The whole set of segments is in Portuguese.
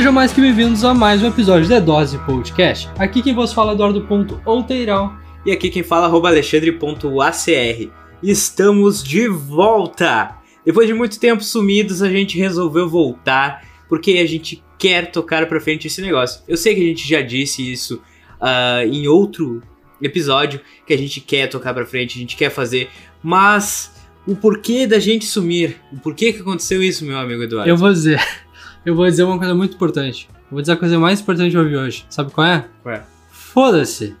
Sejam mais que bem-vindos a mais um episódio da Dose Podcast. Aqui quem vos fala é Eduardo.outeirão. E aqui quem fala é alexandre.acr. Estamos de volta! Depois de muito tempo sumidos, a gente resolveu voltar porque a gente quer tocar pra frente esse negócio. Eu sei que a gente já disse isso uh, em outro episódio, que a gente quer tocar pra frente, a gente quer fazer, mas o porquê da gente sumir, o porquê que aconteceu isso, meu amigo Eduardo? Eu vou dizer, eu vou dizer uma coisa muito importante. Eu vou dizer a coisa mais importante que eu ouvi hoje. Sabe qual é? Ué. Foda-se!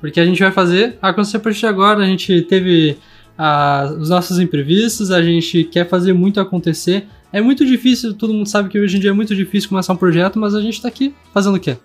Porque a gente vai fazer acontecer a partir de agora. A gente teve ah, os nossos imprevistos, a gente quer fazer muito acontecer. É muito difícil, todo mundo sabe que hoje em dia é muito difícil começar um projeto, mas a gente tá aqui fazendo o quê?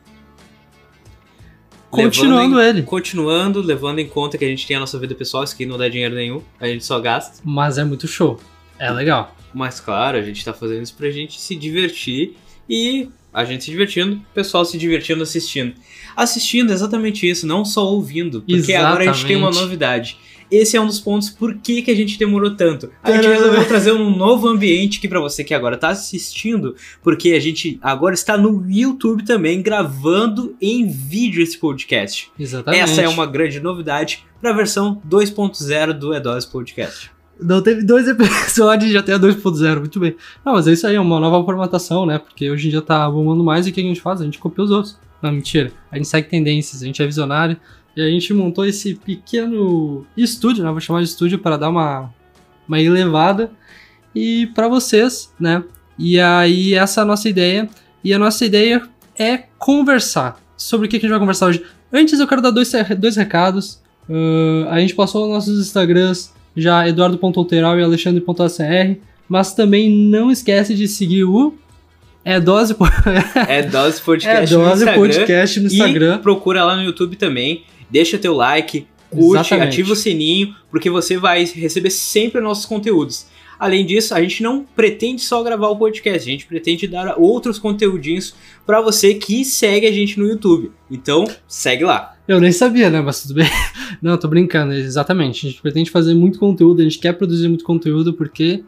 Continuando em- ele. Continuando, levando em conta que a gente tem a nossa vida pessoal, isso aqui não dá dinheiro nenhum, a gente só gasta. Mas é muito show. É legal. Mas claro, a gente tá fazendo isso pra gente se divertir e a gente se divertindo, o pessoal se divertindo assistindo. Assistindo exatamente isso, não só ouvindo, porque agora a gente tem uma Exatamente. novidade. Esse é um dos pontos por que, que a gente demorou tanto. A gente resolveu trazer um novo ambiente aqui pra você que agora tá assistindo, porque a gente agora está no YouTube também gravando em vídeo esse podcast. Exatamente. Essa é uma grande novidade para a versão 2.0 do Edose Podcast. Não teve dois episódios e já tem a 2.0, muito bem. Não, mas é isso aí, é uma nova formatação, né? Porque hoje em dia tá bombando mais e o que a gente faz? A gente copia os outros. Não, mentira. A gente segue tendências, a gente é visionário. E a gente montou esse pequeno estúdio, né? Vou chamar de estúdio para dar uma, uma elevada. E para vocês, né? E aí, essa é a nossa ideia. E a nossa ideia é conversar. Sobre o que a gente vai conversar hoje? Antes eu quero dar dois, dois recados. Ah, a gente passou nossos Instagrams já eduardo.outeiral e alexandre.acr. Mas também não esquece de seguir o É Dose, É Dose é Podcast no Dose Instagram. Podcast no Instagram. E procura lá no YouTube também. Deixa teu like, curte, Exatamente. ativa o sininho, porque você vai receber sempre nossos conteúdos. Além disso, a gente não pretende só gravar o podcast, a gente pretende dar outros conteúdinhos pra você que segue a gente no YouTube. Então, segue lá. Eu nem sabia, né? Mas tudo bem. Não, tô brincando, exatamente. A gente pretende fazer muito conteúdo, a gente quer produzir muito conteúdo porque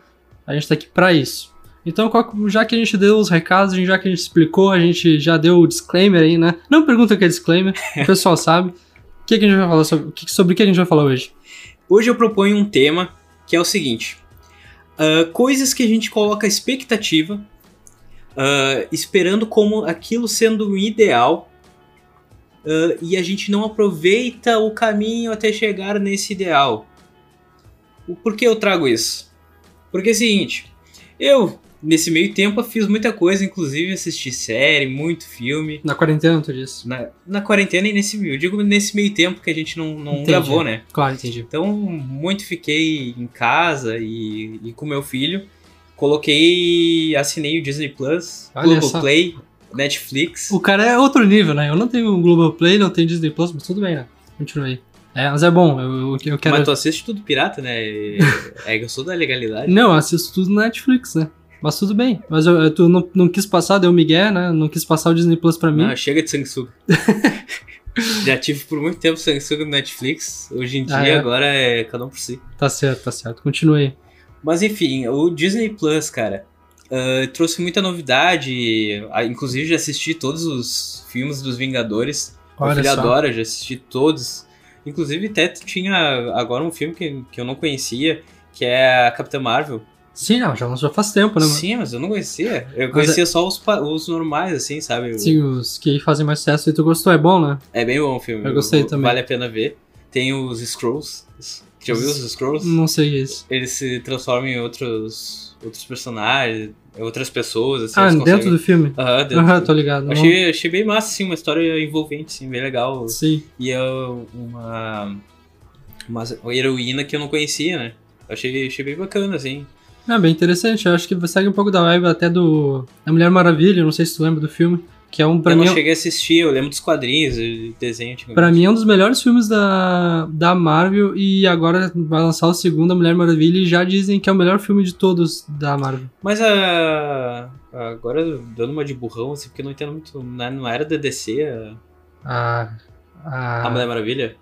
a gente tá aqui pra isso. Então, já que a gente deu os recados, já que a gente explicou, a gente já deu o disclaimer aí, né? Não pergunta o que é disclaimer, o pessoal sabe. O que, que a gente vai falar sobre, o que- sobre o que a gente vai falar hoje? Hoje eu proponho um tema que é o seguinte: ah, coisas que a gente coloca expectativa, ah, esperando como aquilo sendo o ideal, ah, e a gente não aproveita o caminho até chegar nesse ideal. O por que eu trago isso? Porque é o seguinte, eu nesse meio tempo fiz muita coisa, inclusive assisti série, muito filme. Na quarentena, tu disse? Na, na quarentena e nesse. Eu digo nesse meio tempo que a gente não, não Entendi. gravou, né? Claro, entendi. Então, muito fiquei em casa e, e com meu filho. Coloquei, assinei o Disney Plus, Olha só. Globoplay, Netflix. O cara é outro nível, né? Eu não tenho Globoplay, não tenho Disney Plus, mas tudo bem, né? Continua aí. É, mas é bom, eu, eu, quero... Mas tu assiste tudo pirata, né? É que eu sou da legalidade. Não, eu assisto tudo na Netflix, né? Mas tudo bem. Mas eu, eu- tu não, não quis passar, deu Miguel, né? Não quis passar o Disney Plus pra mim. Não, chega de sanguessuga. Já tive por muito tempo sanguessuga no Netflix. Hoje em dia, Ah, é? agora é cada um por si. Tá certo, tá certo. Continue aí. Mas enfim, o Disney Plus, cara, ah, trouxe muita novidade. Ah, inclusive, já assisti todos os filmes dos Vingadores. Meu Olha só. adora, já assisti todos. Inclusive, até tinha agora um filme que, que eu não conhecia, que é a Capitã Marvel. Sim, não, já, já faz tempo, né? Sim, mas eu não conhecia. Eu Mas conhecia só os, os normais, assim, sabe? Sim, os que fazem mais sucesso e tu gostou, é bom, né? É bem bom o filme. Eu gostei também. Vale a pena ver. Tem os Scrolls. Já ouviu os Scrolls? Não sei isso. Eles se transformam em outros, outros personagens, outras pessoas, assim. Ah, dentro conseguem- do filme? Aham, dentro Aham, tô ligado. Achei, achei bem massa, assim, uma história envolvente, assim, bem legal. Sim. E é uma, uma heroína que eu não conhecia, né? Achei, achei bem bacana, assim. É bem interessante. Eu acho que segue um pouco da vibe até do da Mulher Maravilha, não sei se tu lembra do filme. Que é um, pra eu mim, não é- cheguei a assistir, eu lembro dos quadrinhos, de desenho. Pra mim é um dos melhores filmes da, da Marvel e agora vai lançar o segundo a Mulher Maravilha e já dizem que é o melhor filme de todos da Marvel. Mas a. Agora dando uma de burrão, assim, porque eu não entendo muito. Não não era da DC a, A, a, a Mulher Maravilha?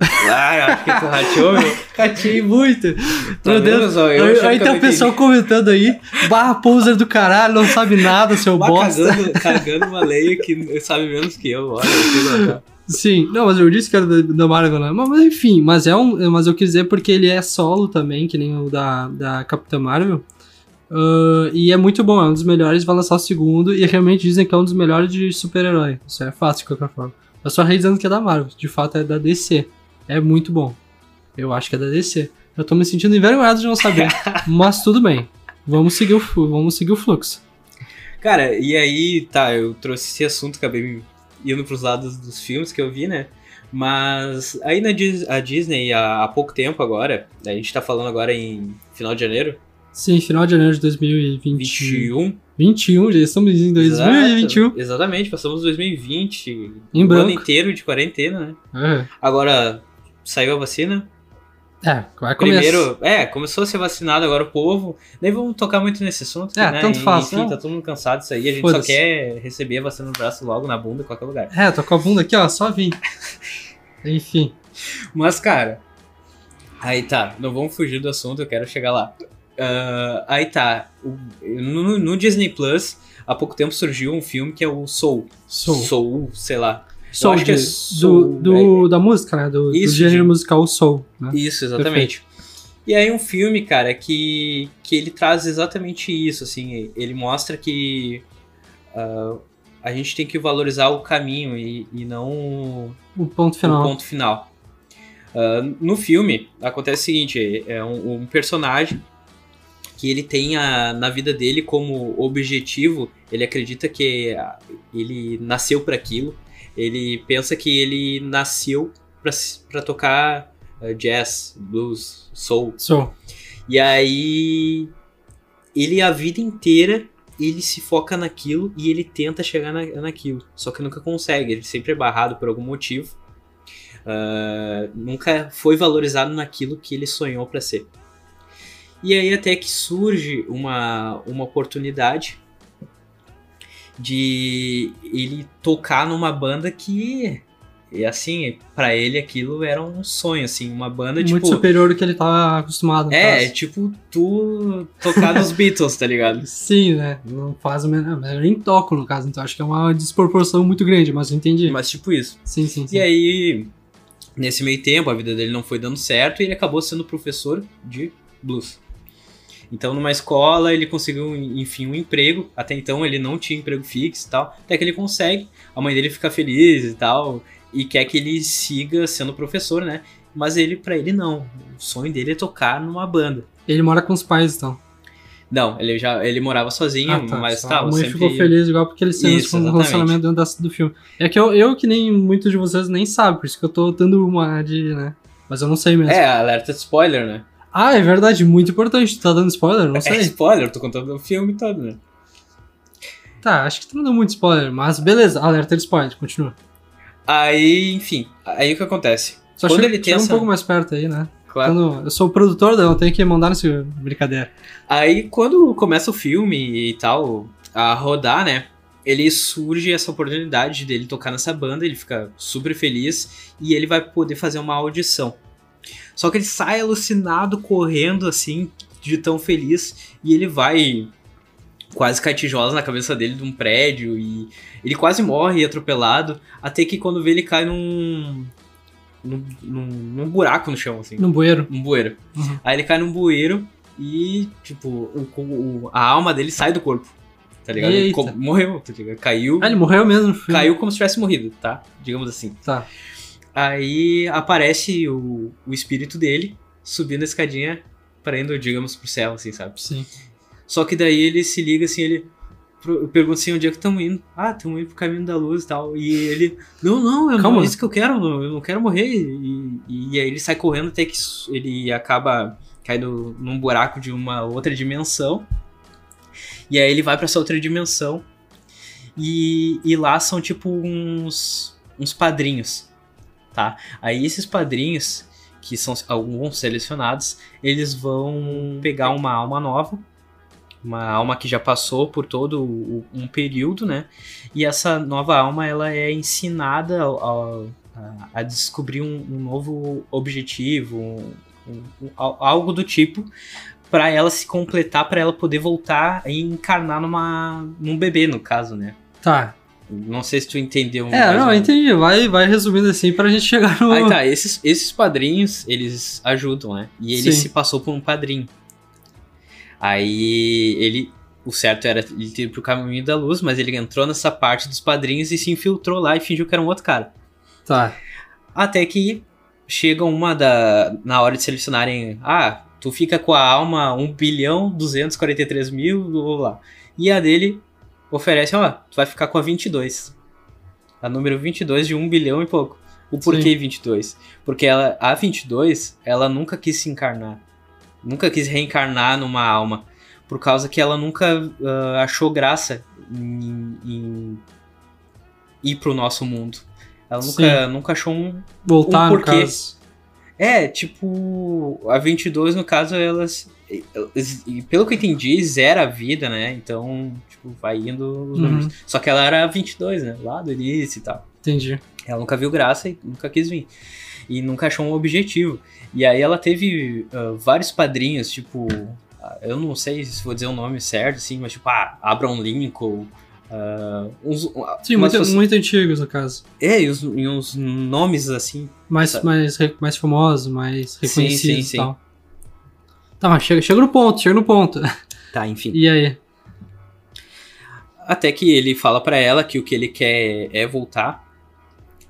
Ah, eu acho que tu rateou, meu. Catei muito. Tá Meu Deus. só? Eu aí tem eu o pessoal comentando aí. Barra poser do caralho, não sabe nada, seu bosta. cagando, cagando uma lei que sabe menos que eu. Olha. Sim, não, mas eu disse que era da, Marvel, né? Mas, enfim, mas é um. Mas eu quis dizer porque ele é solo também, que nem o da, da Capitã Marvel. Ah, e é muito bom, é um dos melhores, vai lançar o segundo, e realmente dizem que é um dos melhores de super-herói. Isso é fácil de qualquer forma. Eu só rei dizendo que é da Marvel, de fato é da DC. É muito bom. Eu acho que é da DC. Eu tô me sentindo envergonhado de não saber. mas tudo bem. Vamos seguir o, vamos seguir o fluxo. Cara, e aí, tá, eu trouxe esse assunto, acabei indo pros lados dos filmes que eu vi, né? Mas aí na Dis- a Disney, há, há pouco tempo agora, a gente tá falando agora em final de janeiro, Sim, final de janeiro de 2020. 21. 21, já estamos em 2021. Exato, exatamente, passamos 2020, Em o branco. ano inteiro de quarentena, né? É. Agora, saiu a vacina, É, vai começar. Primeiro, é, começou a ser vacinado agora o povo. Nem vamos tocar muito nesse assunto, É, né? tanto faz, Enfim, não. tá todo mundo cansado disso aí. A gente só quer receber a vacina no braço logo, na bunda, em qualquer lugar. É, tô com a bunda aqui, ó, só vim. Enfim. Mas, cara, aí tá, não vamos fugir do assunto, eu quero chegar lá. Ah, aí tá, no, no Disney Plus, há pouco tempo surgiu um filme que é o Soul. Soul. Soul, sei lá. Soul, é de- soul, do, do- da música, né? Do, do Isso, gênero de- musical Soul, né? Isso, exatamente. E aí um filme, cara, que, que ele traz exatamente isso, assim, ele mostra que ah, a gente tem que valorizar o caminho e, e não o O ponto final. ponto final. Ah, no filme, acontece o seguinte, é um, um personagem que ele tem a, na vida dele como objetivo, ele acredita que ah, ele nasceu para aquilo, ele pensa que ele nasceu para tocar ah, jazz, blues, soul, Soul. e aí ele a vida inteira ele se foca naquilo e ele tenta chegar na, naquilo. Só que nunca consegue, ele sempre é barrado por algum motivo. Ah, nunca foi valorizado naquilo que ele sonhou para ser. E aí até que surge uma, uma oportunidade de ele tocar numa banda que e assim, para ele aquilo era um sonho assim, uma banda Muito tipo superior do que ele tava acostumado. no é, caso. tipo tu tocar nos Beatles, tá ligado? Sim, né? Não faz o menor. Eu nem toco, no caso, então acho que é uma desproporção muito grande, mas eu entendi. Mas tipo isso. Sim, sim, sim. E aí, nesse meio tempo, a vida dele não foi dando certo e ele acabou sendo professor de blues. Então, numa escola, ele conseguiu, enfim, um emprego. Até então, ele não tinha emprego fixo e tal. Até que ele consegue. A mãe dele fica feliz e tal. E quer que ele siga sendo professor, né? Mas ele, para ele, não. O sonho dele é tocar numa banda. Ele mora com os pais, então. Não, ele já ele morava sozinho, Ah, tá. mas tá, a mãe sempre... ficou feliz igual porque eles têm Isso, um exatamente. relacionamento dentro da- do filme. É que eu, eu, que nem muitos de vocês, nem sabem, por isso que eu tô dando uma de, né? Mas eu não sei mesmo. É, alerta de spoiler, né? Ah, é verdade, muito importante. Tu tá dando spoiler? Não É sei. spoiler, tô contando o filme todo, né? Tá, acho que tu não deu muito spoiler, mas beleza, alerta de spoiler, continua. Aí, enfim, aí o que acontece? Só Quando chega, ele tem chega um pouco mais perto aí, né? Claro. Quando eu sou o produtor, eu tenho que mandar nesse brincadeira. Aí, quando começa o filme e tal, a rodar, né? Ele surge essa oportunidade dele tocar nessa banda, ele fica super feliz e ele vai poder fazer uma audição. Só que ele sai alucinado, correndo assim, de tão feliz, e ele vai quase cair tijolos na cabeça dele de um prédio e ele quase morre atropelado, até que quando vê ele cai num. num, num, num buraco no chão, assim. No bueiro. Um bueiro. Uhum. Aí ele cai num bueiro e, tipo, o, o- a alma dele sai do corpo. Tá ligado? Ele Eita. co- morreu, tá ligado? Caiu. Ah, ele morreu mesmo filme. Caiu como se tivesse morrido, tá? Digamos assim. Tá. Aí aparece o, o espírito dele subindo a escadinha para indo, digamos, pro céu, assim, sabe? Sim. Só que daí ele se liga assim, ele pro- pergunta assim, onde é que estamos indo? Ah, estamos indo pro caminho da luz e tal. E ele, não, não, é Calma. isso que eu quero, eu não quero morrer. E, e aí ele sai correndo até que ele acaba caindo num buraco de uma outra dimensão. E aí ele vai pra essa outra dimensão. E, e lá são tipo uns, uns padrinhos, tá? Aí esses padrinhos, que são alguns selecionados, eles vão pegar uma alma nova, uma alma que já passou por todo o- um período, né? E essa nova alma ela é ensinada ao- a, a descobrir um, um, novo objetivo, um, um, algo do tipo, para ela se completar, para ela poder voltar e encarnar numa, num bebê, no caso, né? Tá. Não sei se tu entendeu. É, não, entendi. Vai, vai resumindo assim pra gente chegar no. Aí tá, esses, esses padrinhos, eles ajudam, né? E ele Sim. se passou por um padrinho. Aí ele. O certo era ele ir pro caminho da luz, mas ele entrou nessa parte dos padrinhos e se infiltrou lá e fingiu que era um outro cara. Tá. Até que chega uma da. Na hora de selecionarem. Ah, tu fica com a alma 1 bilhão 243 mil, blá blá blá. E a dele oferece, ó, tu vai ficar com a 22. A número 22 de 1 bilhão e pouco. O porquê Sim. 22? Porque ela, a 22, ela nunca quis se encarnar. Nunca quis reencarnar numa alma. Por causa que ela nunca uh, achou graça em, em ir pro nosso mundo. Ela nunca, nunca achou um, Voltar, um porquê. No caso. É, tipo, a 22, no caso, elas, elas, Pelo que eu entendi, zera a vida, né? Então, tipo, vai indo os números. Uhum. Só que ela era 22, né? Lá do início e tal. Entendi. Ela nunca viu graça e nunca quis vir. E nunca achou um objetivo. E aí ela teve uh, vários padrinhos, tipo. Eu não sei se vou dizer o nome certo, assim, mas tipo, ah, Abraham Lincoln. Uh, uns, Sim, muito, muito antigos, no caso. É, e uns, e uns nomes assim. Mais, mais, mais famosos, mais reconhecidos sim, sim, sim. e tal. Tá, mas chega, chega no ponto, chega no ponto. Tá, enfim. E aí? Até que ele fala para ela que o que ele quer é voltar.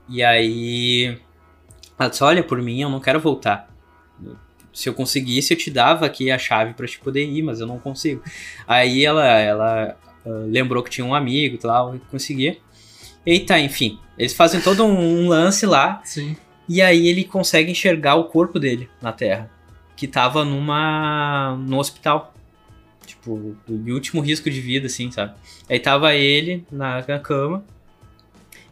E aí. Ela diz: Olha, por mim, eu não quero voltar. Se eu conseguisse, eu te dava aqui a chave para te poder ir, mas eu não consigo. Aí ela, ela uh, lembrou que tinha um amigo e tal, e conseguia. Eita, enfim. Eles fazem todo um, um lance lá. Sim. E aí ele consegue enxergar o corpo dele na Terra. Que tava numa. no hospital. Tipo, o último risco de vida, assim, sabe? Aí tava ele na, na cama.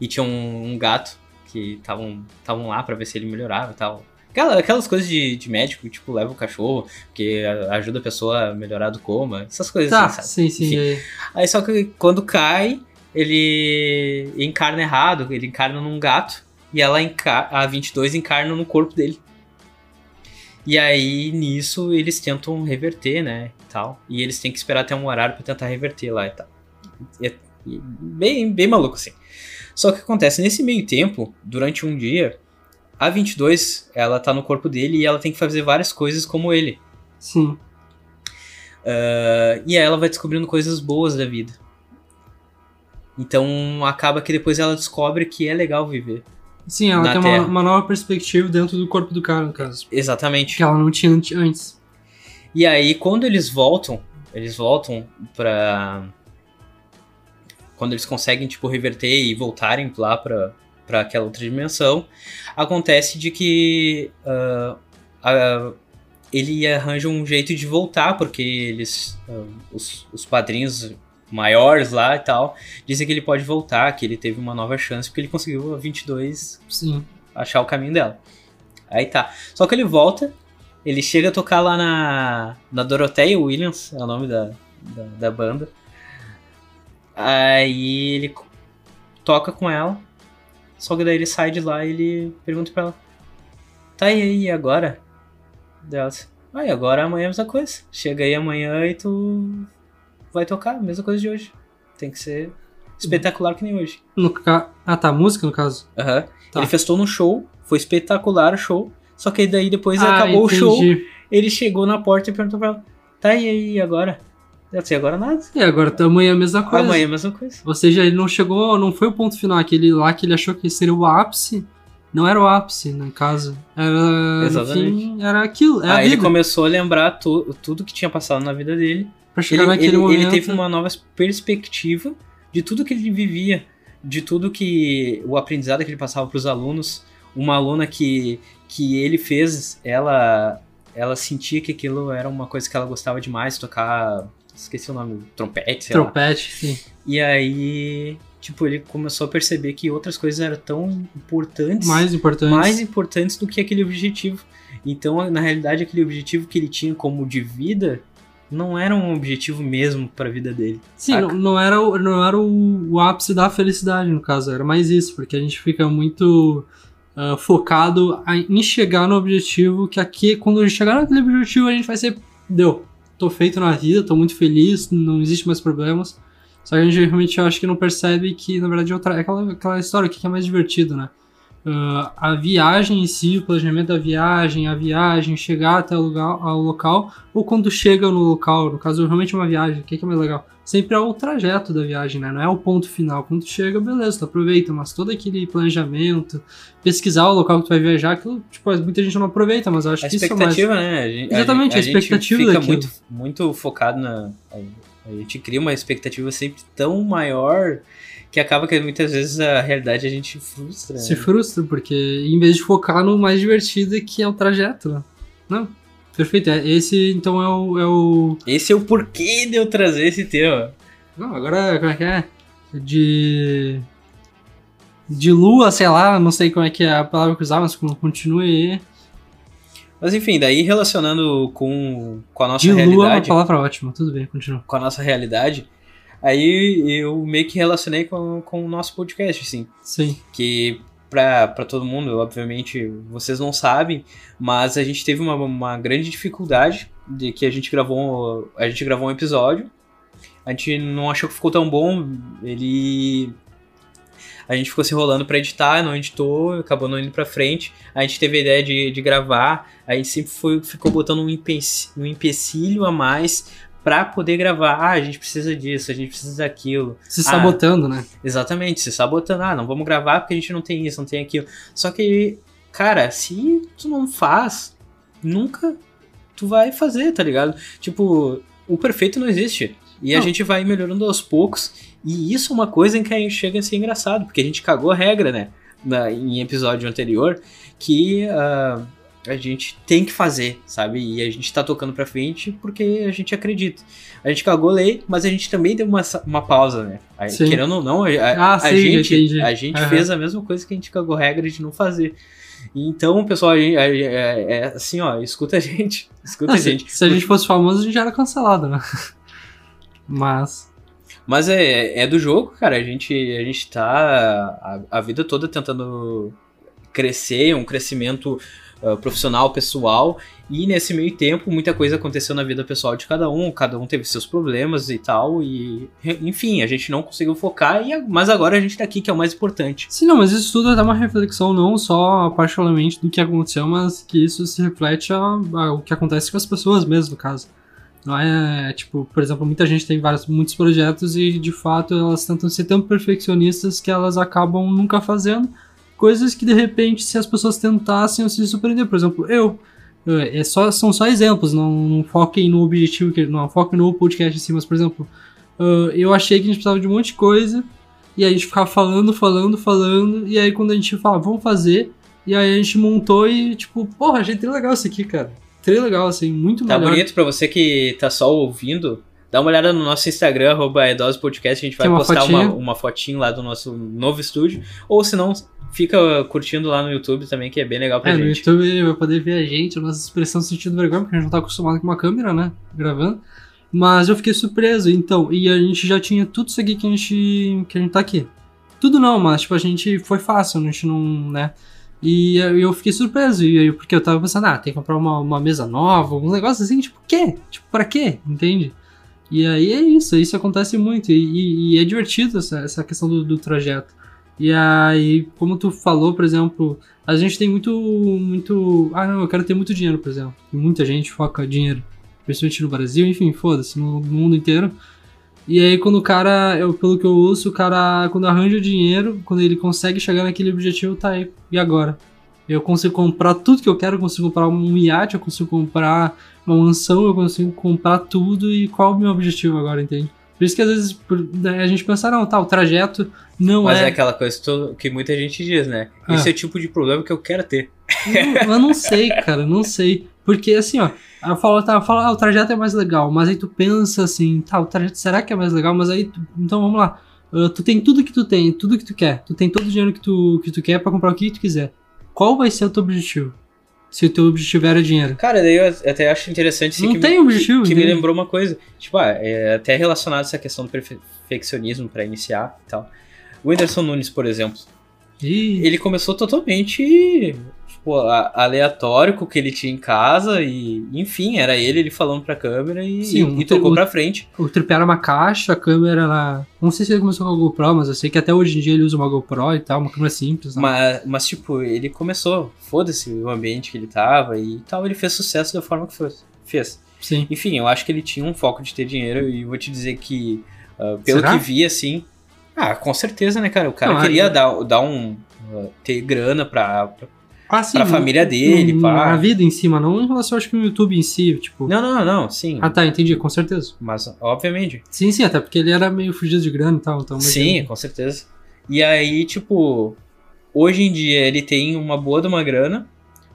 E tinha um, um gato que estavam lá para ver se ele melhorava e tal. Aquela, aquelas coisas de, de médico, tipo, leva o cachorro, que ajuda a pessoa a melhorar do coma, essas coisas tá, assim, sabe? Sim, sim. Enfim. Aí só que quando cai, ele encarna errado, ele encarna num gato, e ela a 22 encarna no corpo dele. E aí, nisso, eles tentam reverter, né, e tal. E eles têm que esperar até um horário para tentar reverter lá e tal. E é bem, bem maluco, assim. Só que acontece, nesse meio tempo, durante um dia, a 22, ela tá no corpo dele e ela tem que fazer várias coisas como ele. Sim. Uh, e aí ela vai descobrindo coisas boas da vida. Então acaba que depois ela descobre que é legal viver. Sim, ela tem uma, uma, nova perspectiva dentro do corpo do cara, no caso. Exatamente. Que ela não tinha antes. E aí, quando eles voltam, eles voltam pra quando eles conseguem, tipo, reverter e voltarem lá pra, pra aquela outra dimensão, acontece de que uh, uh, ele arranja um jeito de voltar, porque eles, uh, os, os padrinhos maiores lá e tal, dizem que ele pode voltar, que ele teve uma nova chance, porque ele conseguiu a 22 Sim. achar o caminho dela. Aí tá. Só que ele volta, ele chega a tocar lá na, na Dorothea Williams, é o nome da, da, da banda. Aí ele toca com ela. Só que daí ele sai de lá e ele pergunta pra ela: Tá e aí, agora? Deus. Ah, e agora amanhã é a mesma coisa. Chega aí amanhã e tu vai tocar, a mesma coisa de hoje. Tem que ser espetacular que nem hoje. No ca... Ah, tá, música no caso? Aham. Uhum. Tá. Ele festou no show, foi espetacular o show. Só que daí depois ah, acabou entendi. o show, ele chegou na porta e perguntou pra ela: Tá e aí, agora? Eu sei agora nada. E agora amanhã é a mesma coisa. Amanhã é a mesma coisa. Ou seja, ele não chegou, não foi o ponto final. Aquele lá que ele achou que seria o ápice, não era o ápice, no caso. Era, Exatamente. Enfim, era aquilo. É Aí ele começou a lembrar tu, tudo que tinha passado na vida dele. Pra chegar ele, naquele ele, momento. Ele teve uma nova perspectiva de tudo que ele vivia, de tudo que. o aprendizado que ele passava para os alunos. Uma aluna que, que ele fez, ela ela sentia que aquilo era uma coisa que ela gostava demais, tocar esqueci o nome, trompete, sei Trompete, lá. sim. E aí, tipo, ele começou a perceber que outras coisas eram tão importantes, mais importantes, mais importantes do que aquele objetivo. Então, na realidade, aquele objetivo que ele tinha como de vida não era um objetivo mesmo para a vida dele. Sim, não, não, era, não era o, o ápice da felicidade, no caso, era mais isso, porque a gente fica muito uh, focado em chegar no objetivo, que aqui, quando a gente chegar naquele objetivo, a gente vai ser, deu, tô feito na vida, tô muito feliz, não existe mais problemas. Só que a gente realmente acho que não percebe que, na verdade, é, outra, é aquela, aquela história, o que é mais divertido, né? Uh, a viagem em si, o planejamento da viagem, a viagem, chegar até o lugar, ao local, ou quando chega no local, no caso, realmente é uma viagem, o que é mais legal? Sempre é o trajeto da viagem, né? Não é o ponto final. Quando tu chega, beleza, tu aproveita, mas todo aquele planejamento, pesquisar o local que tu vai viajar, aquilo, tipo, muita gente não aproveita, mas eu acho a que isso é mais... né? A gente, Exatamente, a, a, a expectativa gente fica daquilo. muito, muito focado na... A gente cria uma expectativa sempre tão maior que acaba que muitas vezes a realidade a gente frustra. Se né? frustra, porque em vez de focar no mais divertido que é o trajeto, né? Não. Perfeito. É, esse então é o, é o. Esse é o porquê de eu trazer esse tema. Não, agora como é que é? De. De lua, sei lá, não sei como é que é a palavra que usar, mas continue aí. Mas enfim, daí relacionando com, com a nossa de realidade. lua é uma palavra ótima, tudo bem, continua. Com a nossa realidade. Aí eu meio que relacionei com, com o nosso podcast, assim. Sim. Que pra, pra todo mundo, obviamente, vocês não sabem, mas a gente teve uma, uma grande dificuldade de que a gente gravou. A gente gravou um episódio. A gente não achou que ficou tão bom. Ele. A gente ficou se enrolando pra editar, não editou, acabou não indo pra frente. A gente teve a ideia de, de gravar, a gente sempre foi, ficou botando um, empecilho, um empecilho a mais para poder gravar. Ah, a gente precisa disso, a gente precisa daquilo. Se sabotando, ah, né? Exatamente, se sabotando. Ah, não vamos gravar porque a gente não tem isso, não tem aquilo. Só que, cara, se tu não faz, nunca tu vai fazer, tá ligado? Tipo, o perfeito não existe. E não. a gente vai melhorando aos poucos. E isso é uma coisa em que a gente chega a ser engraçado, porque a gente cagou a regra, né? Na, em episódio anterior, que uh, a gente tem que fazer, sabe? E a gente tá tocando pra frente porque a gente acredita. A gente cagou lei, mas a gente também deu uma, uma pausa, né? A, querendo ou não, a, ah, a sim, gente, a gente uhum. fez a mesma coisa que a gente cagou regra de não fazer. Então, pessoal, é, é, assim, ó, escuta a gente. Escuta ah, a gente. Se, se a gente fosse famoso, a gente já era cancelado, né? Mas. Mas é, é do jogo, cara. A gente, a gente tá a, a vida toda tentando crescer, um crescimento uh, profissional, pessoal. E nesse meio tempo, muita coisa aconteceu na vida pessoal de cada um, cada um teve seus problemas e tal. E, enfim, a gente não conseguiu focar, e, mas agora a gente tá aqui, que é o mais importante. Sim, não, mas isso tudo é uma reflexão não só particularmente do que aconteceu, mas que isso se reflete ao que acontece com as pessoas mesmo, no caso. Não é, tipo, por exemplo, muita gente tem vários, muitos projetos e de fato elas tentam ser tão perfeccionistas que elas acabam nunca fazendo coisas que de repente, se as pessoas tentassem, eu se surpreender. Por exemplo, eu. É só, são só exemplos, não, não foquem no objetivo, não foquem no podcast em si, mas, por exemplo, uh, eu achei que a gente precisava de um monte de coisa, e a gente ficava falando, falando, falando, e aí quando a gente fala, vamos fazer, e aí a gente montou e, tipo, porra, achei legal isso aqui, cara. Tão legal, assim, muito tá melhor. Tá bonito pra você que tá só ouvindo, Dá uma olhada no nosso Instagram, arroba Podcast, a gente vai uma postar fotinha. uma, uma fotinho lá do nosso novo estúdio. Ou se não, fica curtindo lá no YouTube também, que é bem legal pra é, gente. no YouTube vai poder ver a gente, a nossa expressão sentindo vergonha, porque a gente não tá acostumado com uma câmera, né? Gravando. Mas eu fiquei surpreso, então, e a gente já tinha tudo isso aqui que a gente, que a gente tá aqui. Tudo não, mas tipo, a gente foi fácil, a gente não, né? E eu fiquei surpreso, porque eu tava pensando, ah, tem que comprar uma, uma mesa nova, um negócio assim, tipo, quê? Tipo, pra quê? Entende? E aí é isso, isso acontece muito. E, e, e é divertido essa, essa questão do, do, trajeto. E aí, como tu falou, por exemplo, a gente tem muito. muito. Ah, não, eu quero ter muito dinheiro, por exemplo. E muita gente foca dinheiro. Principalmente no Brasil, enfim, foda-se, no, no, mundo inteiro. E aí, quando o cara, eu, pelo que eu ouço, o cara, quando arranja o dinheiro, quando ele consegue chegar naquele objetivo, tá aí. E agora? Eu consigo comprar tudo que eu quero, eu consigo comprar um iate, eu consigo comprar uma mansão, eu consigo comprar tudo e qual é o meu objetivo agora, entende? Por isso que às vezes né, a gente pensa, não, tá, o trajeto não Mas é. Mas é aquela coisa que muita gente diz, né? Esse é o tipo de problema que eu quero ter. Eu, eu não sei, cara, não sei. Porque assim, ó, eu falo, tá, falo, ah, o trajeto é mais legal, mas aí tu pensa assim, tá, o trajeto será que é mais legal? Mas aí, tu, então vamos lá. Uh, tu tem tudo que tu tem, tudo que tu quer. Tu tem todo o dinheiro que tu, que tu quer para comprar o que tu quiser. Qual vai ser o teu objetivo? se o teu objetivo era dinheiro. Cara, daí eu até acho interessante Não que, tem me, objetivo, que, que me lembrou uma coisa. Tipo, ah, é até relacionado a essa questão do perfeccionismo para iniciar e tal. O Whindersson Nunes, por exemplo. Ele começou totalmente tipo, aleatório que ele tinha em casa e, enfim, era ele, ele falando pra câmera e, Sim, e- e tocou o- pra frente. O tripé era uma caixa, a câmera ela. Não sei se ele começou com a GoPro, mas eu sei que até hoje em dia ele usa uma GoPro e tal, uma câmera simples. Né? Mas, mas, tipo, ele começou, foda-se o ambiente que ele tava e tal, ele fez sucesso da forma que foi, fez. Sim. Enfim, eu acho que ele tinha um foco de ter dinheiro e vou te dizer que, ah, pelo Será? que vi, assim. Ah, com certeza, né, cara? O cara Não, queria é- dar, dar um. ah, ter grana pra. pra- Ah, sim. Pra família dele, no- pá. Na vida em cima, não em relação, acho que no YouTube em si, tipo. Não, não, não, sim. Ah, tá, entendi, com certeza. Mas, obviamente. Sim, sim, até porque ele era meio fugido de grana e tal. Então, Sim, com certeza. E aí, tipo, hoje em dia ele tem uma boa de uma grana,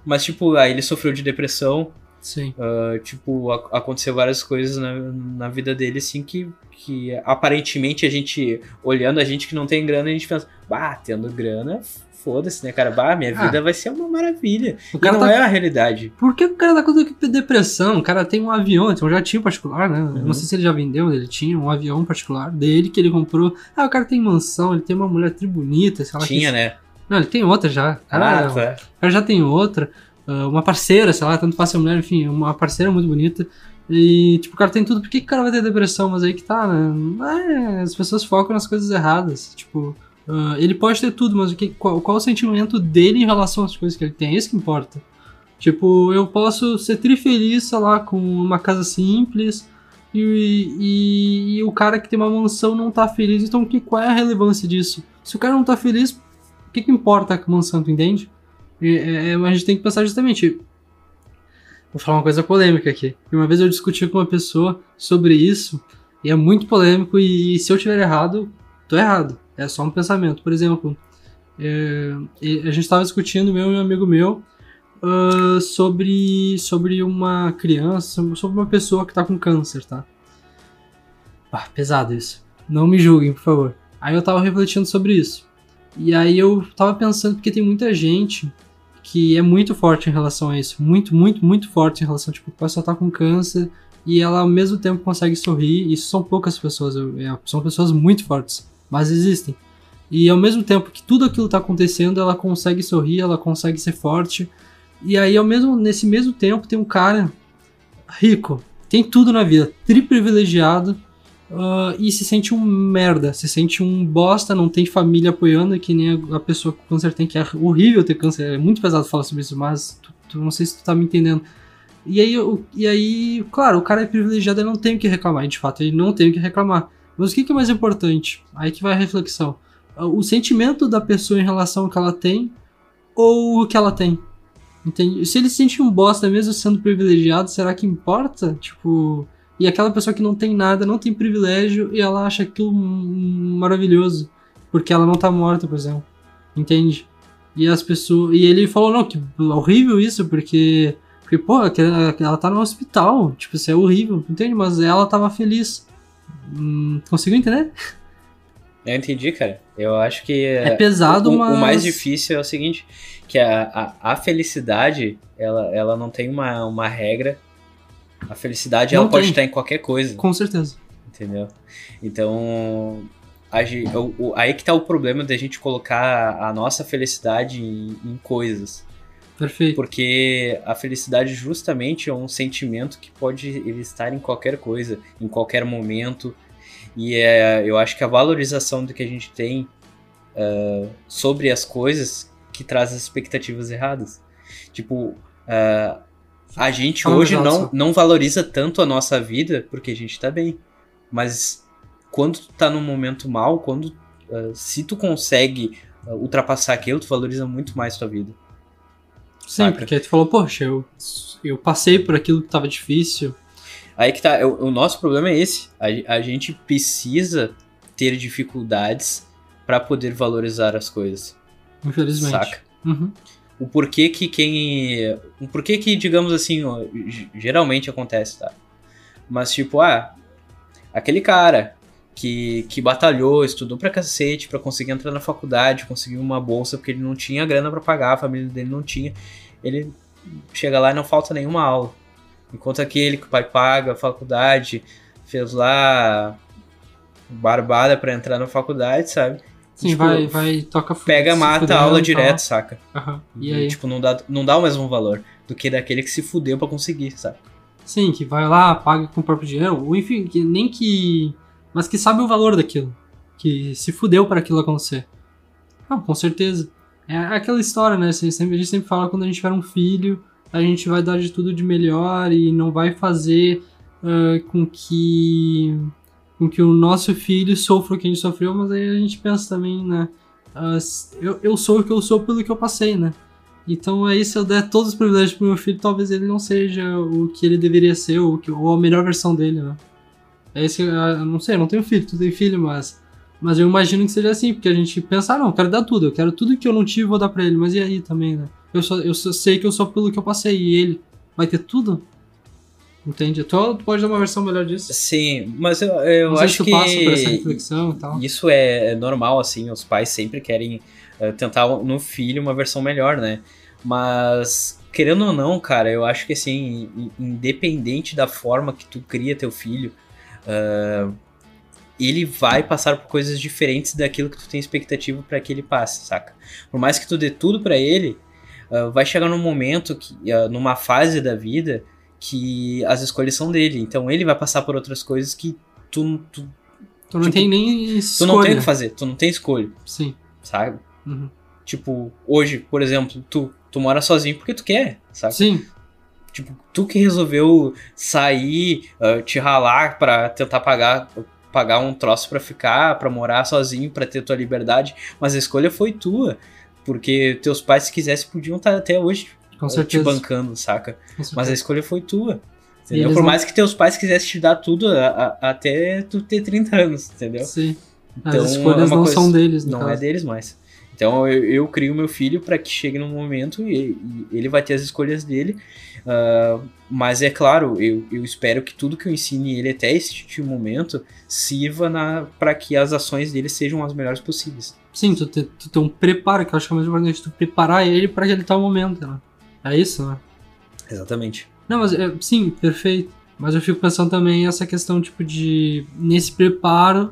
mas, tipo, aí ele sofreu de depressão, Sim. ah, tipo, a- aconteceu várias coisas na, na vida dele, assim, que, que aparentemente a gente, olhando a gente que não tem grana, a gente pensa, bah, tendo grana, foda-se, né, cara? Bah, minha Ah. vida vai ser uma maravilha. O cara não tá é a realidade. Por que o cara tá com depressão? O cara tem um avião, tem um jatinho particular, né? Uhum. Não sei se ele já vendeu, mas ele tinha um avião particular dele que ele comprou. Ah, o cara tem mansão, ele tem uma mulher tri bonita, sei lá. Tinha, que... né? Não, ele tem outra já. Cara, Ah, tá. o cara já tem outra. ah, uma parceira, sei lá, tanto faz ser mulher, enfim, uma parceira muito bonita. E, tipo, o cara tem tudo. Por que, que o cara vai ter depressão? Mas aí que tá, né? É, as pessoas focam nas coisas erradas. Tipo, ah, ele pode ter tudo, mas o que, qual, qual o sentimento dele em relação às coisas que ele tem? É isso que importa. Tipo, eu posso ser trifeliz, sei lá, com uma casa simples e, e- e o cara que tem uma mansão não tá feliz. Então, que, qual é a relevância disso? Se o cara não tá feliz, o que, que importa a mansão, tu entende? E, é, a gente tem que pensar justamente. Vou falar uma coisa polêmica aqui. Uma vez eu discuti com uma pessoa sobre isso e é muito polêmico. E, se eu tiver errado, tô errado. É só um pensamento. Por exemplo, é, a gente estava discutindo, meu e um amigo meu, ah, sobre, sobre uma criança, sobre uma pessoa que tá com câncer, tá? Ah, pesado isso. Não me julguem, por favor. Aí eu tava refletindo sobre isso. E aí eu tava pensando, porque tem muita gente que é muito forte em relação a isso. Muito, muito, muito forte em relação, tipo, a pessoa tá com câncer e ela ao mesmo tempo consegue sorrir. Isso são poucas pessoas, eu- é, são pessoas muito fortes, mas existem. E ao mesmo tempo que tudo aquilo tá acontecendo, ela consegue sorrir, ela consegue ser forte. E aí, ao mesmo, nesse mesmo tempo, tem um cara rico, tem tudo na vida, triprivilegiado, ah, e se sente um merda, se sente um bosta, não tem família apoiando, que nem a, a pessoa com câncer tem, que é horrível ter câncer, é muito pesado falar sobre isso, mas tu, tu- não sei se tu tá me entendendo. E aí, e aí, claro, o cara é privilegiado, ele não tem o que reclamar, de fato, ele não tem o que reclamar. Mas o que, é mais importante? Aí que vai a reflexão. Ah, O sentimento da pessoa em relação ao que ela tem ou o que ela tem. Entende? Se ele se sente um bosta mesmo sendo privilegiado, será que importa? Tipo, e aquela pessoa que não tem nada, não tem privilégio e ela acha aquilo maravilhoso, porque ela não tá morta, por exemplo. Entende? E as pessoas, e ele falou não, que horrível isso, porque porque pô, ela tá no hospital, tipo, isso é horrível, entende? Mas ela tava feliz. Hum, conseguiu entender? Eu entendi, cara. Eu acho que. É pesado, o, mas o mais difícil é o seguinte: que a, a, a felicidade, ela, ela não tem uma, uma regra. A felicidade, Não ela pode tem. estar em qualquer coisa, com certeza. entendeu? Então. a o- o- aí que tá o problema da gente colocar a nossa felicidade em, em coisas. Perfeito. Porque a felicidade justamente é um sentimento que pode ele estar em qualquer coisa, em qualquer momento. E é, eu acho que a valorização do que a gente tem ah, sobre as coisas que traz as expectativas erradas. Tipo, ah, a gente hoje não, não valoriza tanto a nossa vida porque a gente tá bem. Mas quando tu tá num momento mal, quando ah, se tu consegue ultrapassar aquilo, tu valoriza muito mais tua vida. Sim, Saca? porque aí tu falou, poxa, eu, eu passei por aquilo que tava difícil. Aí que tá, o, o nosso problema é esse. A, a gente precisa ter dificuldades pra poder valorizar as coisas. Infelizmente. Saca? Uhum. O porquê que quem. O porquê que, digamos assim, ó, geralmente acontece, tá? Mas tipo, ah, aquele cara que, que batalhou, estudou pra cacete pra conseguir entrar na faculdade, conseguiu uma bolsa porque ele não tinha grana pra pagar, a família dele não tinha. Ele chega lá e não falta nenhuma aula. Enquanto aquele que o pai paga a faculdade, fez lá barbada pra entrar na faculdade, sabe? Sim, Tipo, vai, vai, toca Pega, mata a aula tal. direto, saca? Aham. E aí? Tipo, não dá, não dá o mesmo valor do que daquele que se fudeu pra conseguir, sabe? Sim, que vai lá, paga com o próprio dinheiro, ou enfim, que nem que. Mas que sabe o valor daquilo. Que se fudeu para aquilo acontecer. Não, com certeza. É aquela história, né? a gente sempre fala quando a gente tiver um filho, a gente vai dar de tudo de melhor e não vai fazer ah, com que. com que o nosso filho sofra o que a gente sofreu, mas aí a gente pensa também, né? ah, s- eu, eu sou o que eu sou pelo que eu passei, né? Então aí se eu der todos os privilégios pro meu filho, talvez ele não seja o que ele deveria ser, ou, que, ou a melhor versão dele, né? É isso que eu, não sei, eu não tenho filho, tu tem filho, mas. Mas eu imagino que seja assim, porque a gente pensa, ah, não, eu quero dar tudo, eu quero tudo que eu não tive, vou dar pra ele, mas e aí também, né? Eu, só, eu só sei que eu sou pelo que eu passei, e ele vai ter tudo? Entende? Tu tu pode dar uma versão melhor disso? Sim, mas eu, eu acho que passa por essa reflexão e tal. isso é normal, assim, os pais sempre querem eh, tentar no filho uma versão melhor, né? Mas, querendo ou não, cara, eu acho que assim, in- independente da forma que tu cria teu filho, ah, ele vai passar por coisas diferentes daquilo que tu tem expectativa pra que ele passe, saca? Por mais que tu dê tudo pra ele, ah, vai chegar num momento, que, ah, numa fase da vida, que as escolhas são dele. Então ele vai passar por outras coisas que tu, tu, Tu não tipo, tem nem tu escolha. não tem o que fazer, tu não tem escolha, Sim. sabe? Uhum. Tipo, hoje, por exemplo, tu, tu mora sozinho porque tu quer, sabe? Sim. Tipo, tu que resolveu sair, ah, te ralar pra tentar pagar pagar um troço pra ficar, pra morar sozinho, pra ter tua liberdade, mas a escolha foi tua, porque teus pais se quisessem podiam estar até hoje Com te bancando, saca? Mas a escolha foi tua. Entendeu? Por não- mais que teus pais quisessem te dar tudo a- a- até tu ter 30 anos, entendeu? Sim. Então, As escolhas é não coisa- são deles, Não é caso. deles mais. Então eu, eu crio meu filho para que chegue num momento e, e ele vai ter as escolhas dele. ah, mas é claro, eu, eu espero que tudo que eu ensine ele até este momento sirva para que as ações dele sejam as melhores possíveis. Sim, tu ter, tu ter um preparo, que eu acho que é mais importante, tu preparar ele pra aquele tal momento, né? É isso, né? Exatamente. Não, mas é, sim, perfeito. Mas eu fico pensando também essa questão, tipo, de. Nesse preparo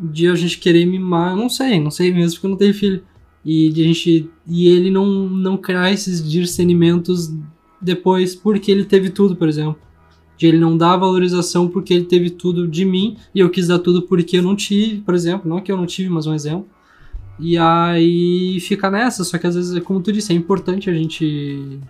de a gente querer mimar, não sei, não sei mesmo porque eu não tenho filho. E de a gente. E ele não, não criar esses discernimentos depois porque ele teve tudo, por exemplo. De ele não dar valorização porque ele teve tudo de mim e eu quis dar tudo porque eu não tive, por exemplo. Não que eu não tive, mas um exemplo. E aí fica nessa, só que às vezes, como tu disse, é importante a gente.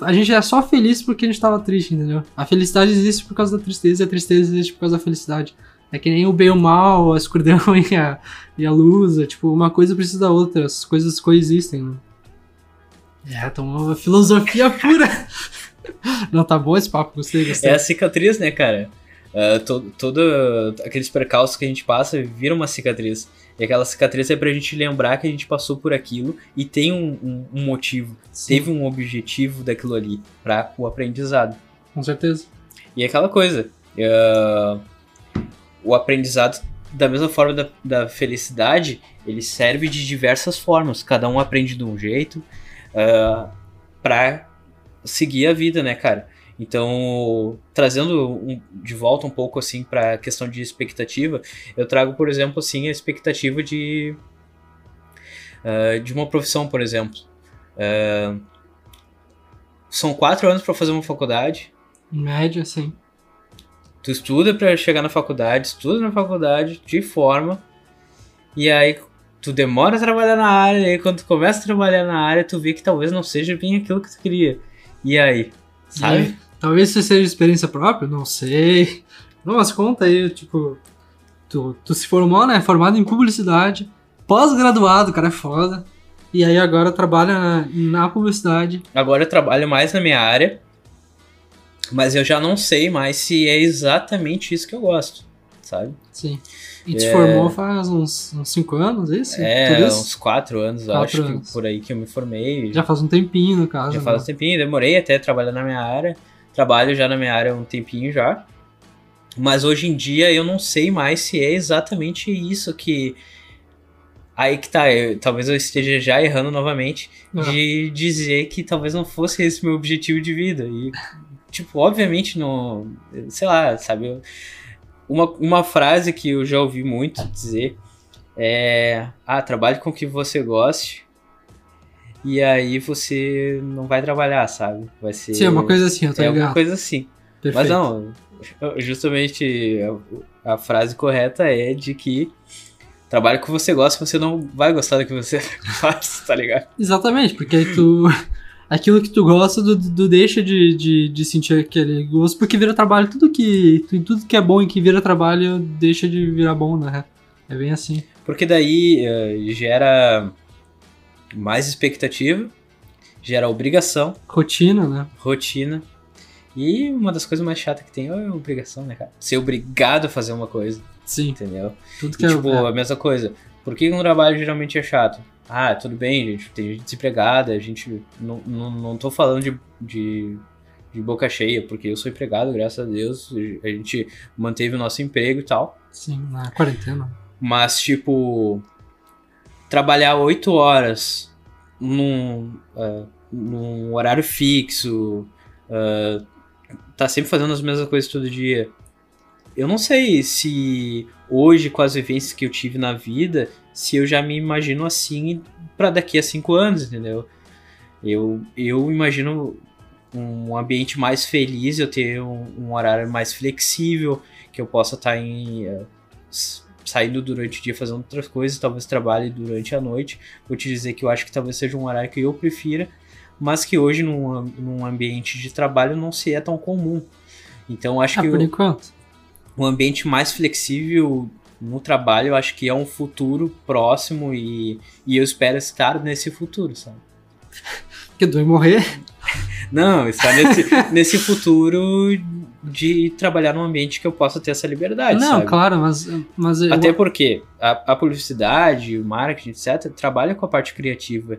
A gente é só feliz porque a gente tava triste, entendeu? A felicidade existe por causa da tristeza e a tristeza existe por causa da felicidade. É que nem o bem e o mal, a escuridão e a, e a luz. É, tipo, uma coisa precisa da outra, as coisas coexistem, né? É, então uma filosofia pura. Não, tá bom esse papo, gostei, gostei. É a cicatriz, né, cara? To- todo aqueles percalços que a gente passa vira uma cicatriz. E aquela cicatriz é pra gente lembrar que a gente passou por aquilo e tem um, um- um motivo, Sim, teve um objetivo daquilo ali pra o aprendizado. Com certeza. E é aquela coisa, ah, o aprendizado, da mesma forma da, da felicidade, ele serve de diversas formas. Cada um aprende de um jeito ah, pra seguir a vida, né, cara? Então, trazendo um- de volta um pouco assim para a questão de expectativa, eu trago, por exemplo, assim, a expectativa de ah, de uma profissão, por exemplo. Ah, são quatro anos para fazer uma faculdade. Em média, sim. Tu estuda pra chegar na faculdade, estuda na faculdade, te forma, e aí tu demora a trabalhar na área, e aí quando tu começa a trabalhar na área, tu vê que talvez não seja bem aquilo que tu queria. E aí? Sabe? E talvez isso seja experiência própria, não sei. Não, mas conta aí, tipo, tu, tu se formou, né? Formado em publicidade, pós-graduado, cara é foda. E aí agora trabalha na, na publicidade. Agora eu trabalho mais na minha área, mas eu já não sei mais se é exatamente isso que eu gosto, sabe? Sim. E te É. formou faz uns 5 anos, é isso? é, isso? uns quatro anos, Quatro acho anos. que por aí que eu me formei. Já faz um tempinho, no caso. Já né? faz um tempinho, demorei até trabalhar na minha área. Trabalho já na minha área há um tempinho já. Mas hoje em dia eu não sei mais se é exatamente isso que. Aí que tá, eu- talvez eu esteja já errando novamente Ah. de dizer que talvez não fosse esse meu objetivo de vida. E, tipo, obviamente não. Sei lá, sabe? Uma, uma frase que eu já ouvi muito dizer é. Ah, trabalhe com o que você goste. E aí você não vai trabalhar, sabe? Vai ser. Sim, é uma coisa assim, eu tô é ligado. uma coisa assim. Perfeito. Mas não, justamente a, a frase correta é de que trabalhe com o que você gosta, você não vai gostar do que você faz, tá ligado? Exatamente, porque aí tu. Aquilo que tu gosta, tu, tu deixa de, de, de sentir aquele gosto, porque vira trabalho. Tudo que, tudo que é bom e que vira trabalho deixa de virar bom, né? É bem assim. Porque daí eh, gera mais expectativa, gera obrigação, Rotina, né? rotina. E uma das coisas mais chatas que tem é a obrigação, né, cara? Ser obrigado a fazer uma coisa, Sim. entendeu? Tudo E, que é. tipo, é. a mesma coisa. Por que um trabalho geralmente é chato? Ah, tudo bem, gente. Tem gente desempregada, a gente. Não, não, não tô falando de, de, de boca cheia, porque eu sou empregado, graças a Deus. A gente manteve o nosso emprego e tal. Sim, na quarentena. Mas, tipo. Trabalhar oito horas num, ah, num horário fixo. ah, tá sempre fazendo as mesmas coisas todo dia. Eu não sei se hoje, com as vivências que eu tive na vida, se eu já me imagino assim pra daqui a cinco anos, entendeu? Eu, eu imagino um ambiente mais feliz, eu ter um, um horário mais flexível, que eu possa estar em. eh, saindo durante o dia fazendo outras coisas, talvez trabalhe durante a noite. Vou te dizer que eu acho que talvez seja um horário que eu prefira, mas que hoje num, num ambiente de trabalho não se é tão comum. Então eu acho Ah, que por o- enquanto. um ambiente mais flexível no trabalho, eu acho que é um futuro próximo e, e eu espero estar nesse futuro, sabe? Tu vai morrer. Não, estar nesse, nesse futuro de trabalhar num ambiente que eu possa ter essa liberdade, não, sabe? claro, mas. mas eu- Até porque a, a publicidade, o marketing, etc., trabalha com a parte criativa.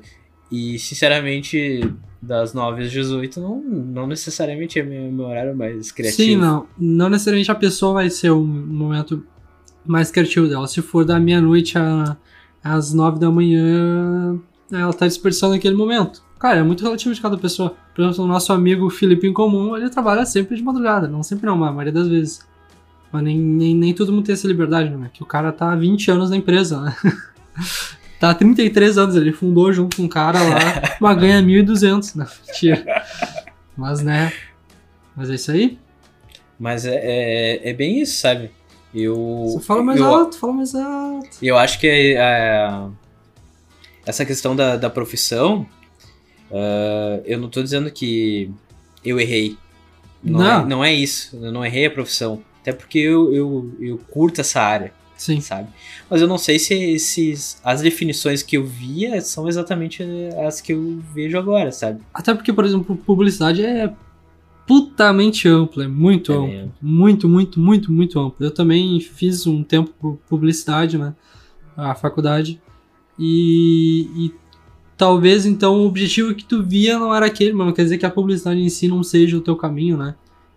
E, sinceramente, das 9 às 18, não, não necessariamente é meu, meu horário mais criativo. Sim, não. Não necessariamente a pessoa vai ser o momento mais criativo dela. Se for da meia-noite às nove da manhã, ela tá desperdiçando aquele momento. Cara, é muito relativo de cada pessoa. Por exemplo, o nosso amigo Felipe em comum, ele trabalha sempre de madrugada. Não sempre não, mas a maioria das vezes. Mas nem, nem, nem todo mundo tem essa liberdade, né? Que o cara tá há 20 anos na empresa, né? tá há 33 anos, ele fundou junto com um cara lá, mas ganha 1.200, né? Mentira. Mas, né? Mas é isso aí. Mas é, é, é bem isso, sabe? Eu, Você fala mais eu, alto, fala mais alto. eu acho que é, é, essa questão da, da profissão, ah, eu não tô dizendo que eu errei. Não, Não. É, não é isso. Eu não errei a profissão. Até porque eu, eu, eu curto essa área. Sim. sabe? Mas eu não sei se, se as definições que eu via são exatamente as que eu vejo agora, sabe? Até porque, por exemplo, publicidade é putamente ampla, é muito É ampla. mesmo. Muito, muito, muito, muito ampla. Eu também fiz um tempo pu- publicidade, né? A faculdade. E, e talvez então o objetivo que tu via não era aquele, mas não quer dizer que a publicidade em si não seja o teu caminho, né?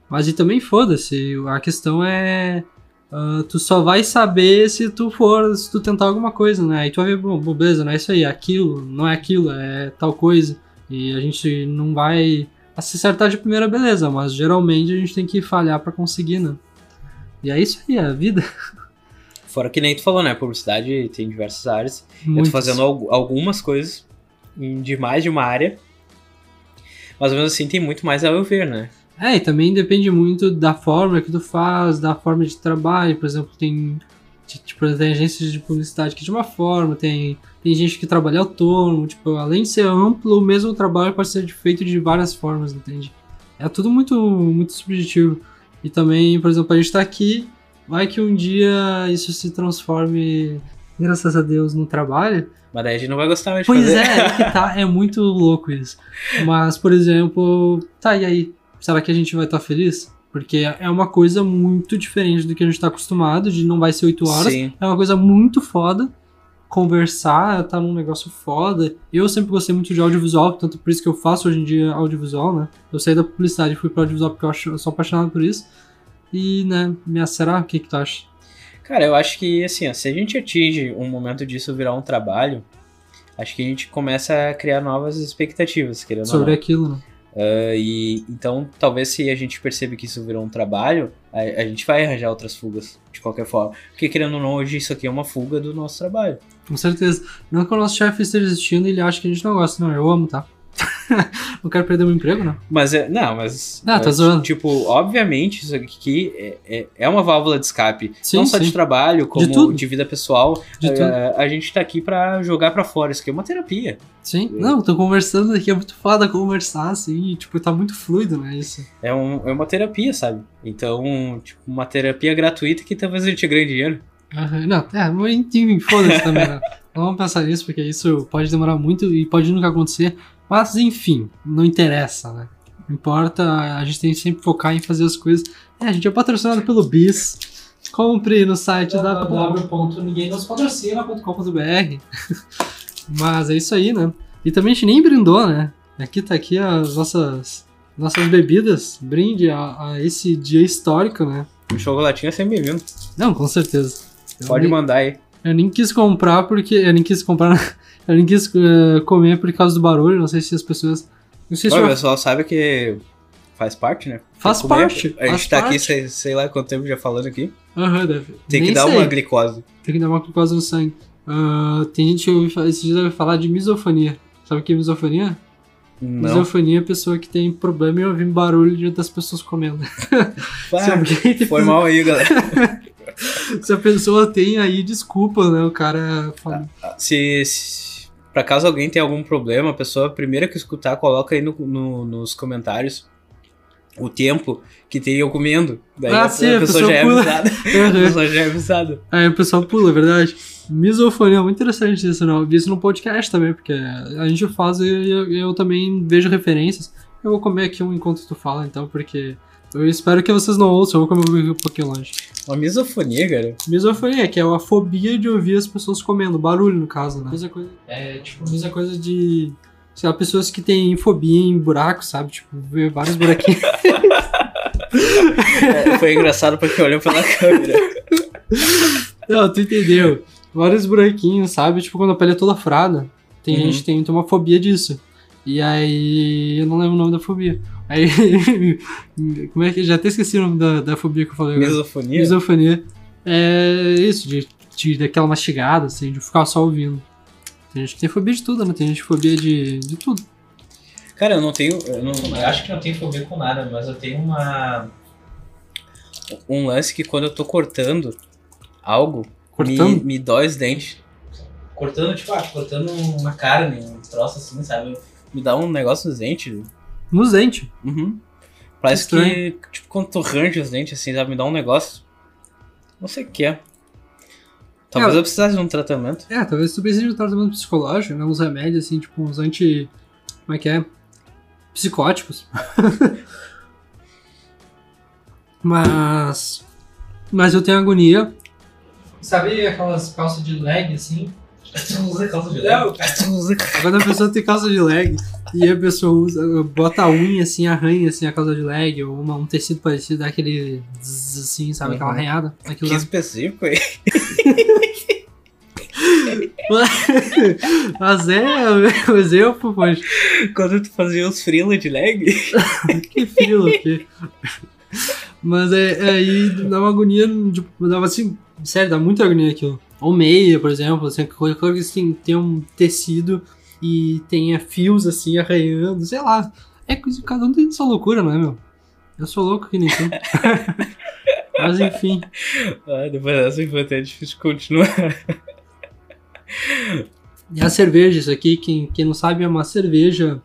Mas e também foda-se, a questão é. ah, tu só vai saber se tu for, se tu tentar alguma coisa, né? Aí tu vai ver, bom, beleza, não é isso aí, é aquilo, não é aquilo, é tal coisa. E a gente não vai se acertar de primeira, beleza, mas geralmente a gente tem que falhar pra conseguir, né? E é isso aí, é a vida. Fora que nem tu falou, né? Publicidade tem diversas áreas. Eu tô fazendo al- algumas coisas de mais de uma área. Mas mesmo assim tem muito mais a eu ver, né? É, e também depende muito da forma que tu faz, da forma de trabalho. Por exemplo, tem, tipo, tem agências de publicidade que de uma forma, tem, tem gente que trabalha autônomo. Tipo, além de ser amplo, o mesmo trabalho pode ser feito de várias formas, entende? É tudo muito, muito subjetivo. E também, por exemplo, a gente tá aqui, vai que um dia isso se transforme, graças a Deus, no trabalho. Mas daí a gente não vai gostar mais de Pois fazer. é, é que tá, é muito louco isso. Mas, por exemplo, tá, e aí? Será que a gente vai estar feliz? Porque é uma coisa muito diferente do que a gente tá acostumado, de não vai ser 8 horas. Sim. É uma coisa muito foda. Conversar, tá num negócio foda. Eu sempre gostei muito de audiovisual, tanto por isso que eu faço hoje em dia audiovisual, né? Eu saí da publicidade e fui pro audiovisual porque eu, acho, eu sou apaixonado por isso. E, né, me será? O que que tu acha? Cara, eu acho que, assim, ó, se a gente atinge um momento disso virar um trabalho, acho que a gente começa a criar novas expectativas, querendo ou Sobre aquilo, né? Uh, e então, talvez se a gente percebe que isso virou um trabalho, a, a, gente vai arranjar outras fugas de qualquer forma. Porque querendo ou não, hoje isso aqui é uma fuga do nosso trabalho. Com certeza. Não que o nosso chefe esteja existindo ele acha que a gente não gosta, não. Eu amo, tá? não quero perder meu emprego, não. Mas é. Não, mas. Não, tá zoando. Tipo, obviamente, isso aqui é, é, é uma válvula de escape. Sim, não só sim. de trabalho, como de, de vida pessoal. De uh, a gente tá aqui pra jogar pra fora. Isso aqui é uma terapia. Sim, é. não, tô conversando aqui, é muito foda conversar, assim, tipo, tá muito fluido, né? Isso. É, um, é uma terapia, sabe? Então, tipo, uma terapia gratuita que talvez a gente ganhe dinheiro. Uhum, não, é, foda-se também, né? Não vamos pensar nisso, porque isso pode demorar muito e pode nunca acontecer. Mas enfim, não interessa, né? Não importa, a gente tem que sempre focar em fazer as coisas. É, a gente é patrocinado pelo BIS. Compre no site www.ninguémnospatrocina.com.br Mas é isso aí, né? E também a gente nem brindou, né? Aqui tá aqui as nossas, nossas bebidas. Brinde a, a esse dia histórico, né? O chocolatinho é sempre bem-vindo. Não, com certeza. Eu Pode nem, mandar aí. Eu nem quis comprar porque. Eu nem quis comprar. Eu nem quis uh, comer por causa do barulho, não sei se as pessoas. Não sei se o pessoal sabe que faz parte, né? Faz parte. A gente faz tá parte. aqui, sei, sei, lá quanto tempo já falando aqui. Uhum, deve. Tem Nem que dar sei. uma glicose. Tem que dar uma glicose no sangue. Uh, tem gente que ouve, esses dias ouviu falar de misofonia. Sabe o que é misofonia? Não. Misofonia é a pessoa que tem problema em ouvir barulho das pessoas comendo. Pá, foi mal aí, galera. Se a pessoa tem aí, desculpa, né? O cara fala. Se, se pra caso alguém tenha algum problema, a pessoa, a primeira que escutar, coloca aí no, no, nos comentários o tempo que tem eu comendo. Daí Ah, a, sim, a a pessoa pessoa já é pula. avisada. A pessoa já é avisada. Aí o pessoal pula, é verdade. Misofonia, muito interessante isso, não. Eu vi isso no podcast também, porque a gente faz e eu, eu também vejo referências. Eu vou comer aqui um enquanto tu fala, então, porque eu espero que vocês não ouçam, eu vou comer um pouquinho longe. Uma misofonia, cara. Misofonia, que é a fobia de ouvir as pessoas comendo, barulho no caso, né? Mesma coisa, é, tipo, mesma coisa de. Sei lá, pessoas que têm fobia em buracos, sabe? Tipo, ver vários buraquinhos. É, foi engraçado porque olhou pela câmera. Não, tu entendeu. Vários buraquinhos, sabe? Tipo, quando a pele é toda frada. Tem Uhum. gente que tem, tem uma fobia disso. E aí. Eu não lembro o nome da fobia. Aí. como é que. Já até esqueci o nome da, da fobia que eu falei agora. Misofonia? Misofonia. É isso, de, de daquela mastigada, assim, de ficar só ouvindo. Tem gente que tem fobia de tudo, né? Tem gente que tem fobia de, de tudo. Cara, eu não tenho. Eu, não, eu acho que não tenho fobia com nada, mas eu tenho uma. Um lance que quando eu tô cortando algo, Cortando? Me, me dói os dentes. Cortando, tipo, ah, cortando uma carne, um troço assim, sabe? Me dá um negócio nos dentes. Nos dentes. Uhum. Parece Estranho. que, tipo, quando tu range os dentes, assim, sabe? Me dá um negócio. Não sei o que é. Talvez É, eu precisasse de um tratamento. É, talvez tu precise de um tratamento psicológico, né? Uns remédios, assim, tipo, uns anti. Como é que é? Psicóticos. mas. Mas eu tenho agonia. Sabe aquelas calças de leg, assim? Tu usa calça de Não, usa Quando a pessoa tem calça de leg e a pessoa usa, bota a unha assim, arranha assim a calça de leg, ou uma- um tecido parecido, dá aquele zzz, assim, sabe? Aquela Uhum. arranhada. Aquilo Que lá. específico aí. Mas é, mas eu, pô, poxa, Quando tu fazia os freela de leg. que filo aqui. Mas é, é aí dá uma agonia, tipo, dava assim, sério, dá muita agonia aquilo. Ou meia, por exemplo, assim, qualquer coisa que tem, um tecido e tenha fios assim arranhando, sei lá. É coisa, cada um tem sua loucura, não é, meu? Eu sou louco que nem tu. Mas enfim. Ah, depois dessa foi até difícil continuar. E a cerveja, isso aqui, quem, quem não sabe, é uma cerveja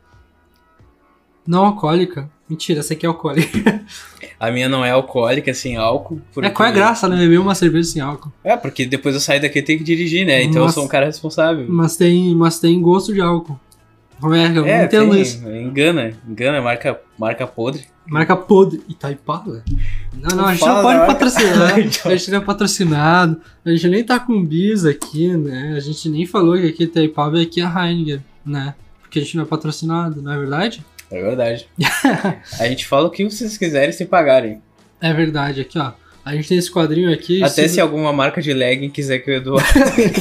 não alcoólica. Mentira, essa aqui é alcoólica. A minha não é alcoólica, sem álcool. É, qual é a graça, né? Beber uma cerveja sem álcool. É, porque depois eu saio daqui e tenho que dirigir, né? Então eu Nossa. sou um cara responsável. Mas tem, mas tem gosto de álcool. Como é eu não É, entendo tem, isso? engana, engana, marca, marca podre. Marca podre. Itaipava, velho. Não, não, a gente não pode patrocinar. Então. A gente não é patrocinado. A gente nem tá com bis aqui, né? A gente nem falou que aqui Itaipava é aqui a Heineken, né? Porque a gente não é patrocinado, não é verdade? É verdade. a gente fala o que vocês quiserem se pagarem. É verdade, aqui ó. A gente tem esse quadrinho aqui. Até se se alguma marca de legging quiser que eu Eduardo.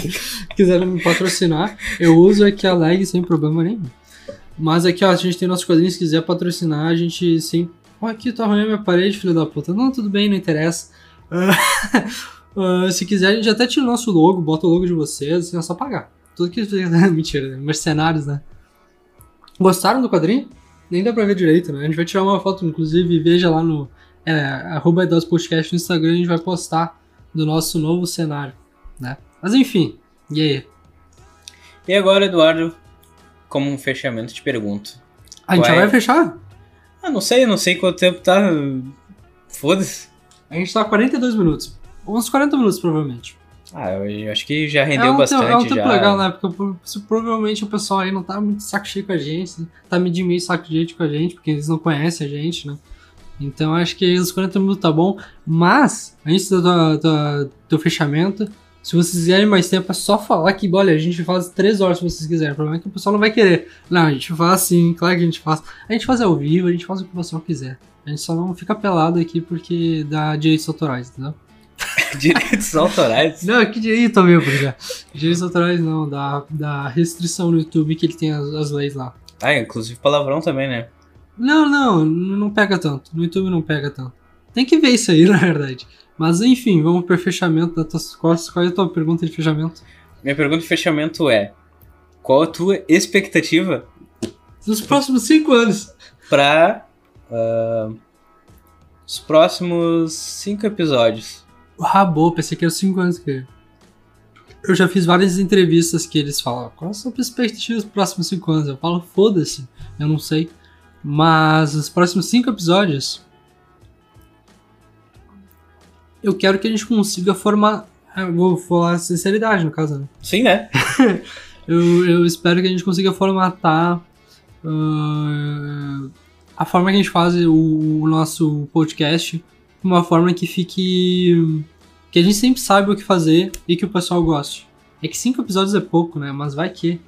quiserem me patrocinar, eu uso aqui a leg sem problema nenhum. Mas aqui, ó, a gente tem nossos quadrinhos, se quiser patrocinar, a gente sempre. Ó, aqui tá ruim a minha parede, filho da puta. Não, tudo bem, não interessa. Uh, se quiser, a gente até tira o nosso logo, bota o logo de vocês, assim, é só pagar. Tudo que. Mentira, mercenários, né? Gostaram do quadrinho? Nem dá pra ver direito, né? A gente vai tirar uma foto, inclusive, veja lá no é, arroba Podcast no Instagram, a gente vai postar do nosso novo cenário, né? Mas enfim, e aí? E agora, Eduardo, como um fechamento, te pergunto. A gente já Qual é? vai fechar? Ah, não sei, não sei quanto tempo tá. Foda-se. A gente tá há 42 minutos. Uns 40 minutos, provavelmente. Ah, eu acho que já é rendeu um bastante. tempo, é um tempo já. legal, né? Porque provavelmente o pessoal aí não tá muito saco cheio com a gente, né? tá medindo meio saco cheio com a gente, porque eles não conhecem a gente, né? Então acho que os 40 minutos tá bom. Mas, antes do, do, do- do fechamento, se vocês quiserem mais tempo, é só falar que, olha, a gente faz 3 horas se vocês quiserem. O problema é que o pessoal não vai querer. Não, a gente faz sim, claro que a gente faz. A gente faz ao vivo, a gente faz o que o pessoal quiser. A gente só não fica pelado aqui porque dá direitos autorais, entendeu? Direitos autorais. Não, que direito mesmo, já. Direitos autorais não, da, da restrição no YouTube que ele tem as, as leis lá. Ah, inclusive palavrão também, né? Não, não, não pega tanto. No YouTube não pega tanto. Tem que ver isso aí, na verdade. Mas enfim, vamos pro fechamento da tua costas. Qual é a tua pergunta de fechamento? Minha pergunta de fechamento é: qual a tua expectativa Nos próximos cinco anos. para os próximos cinco episódios? Ah, boa, pensei que era cinco anos que. Eu já fiz várias entrevistas que eles falam, qual a sua perspectiva dos próximos cinco anos? Eu falo, foda-se, eu não sei. Mas os próximos cinco episódios. Eu quero que a gente consiga formar. Eu vou falar sinceridade no caso, né? Sim, né? Eu, eu espero que a gente consiga formatar ah, a forma que a gente faz o, o nosso podcast de uma forma que fique. que a gente sempre saiba o que fazer e que o pessoal goste. É que cinco episódios é pouco, né? Mas vai que.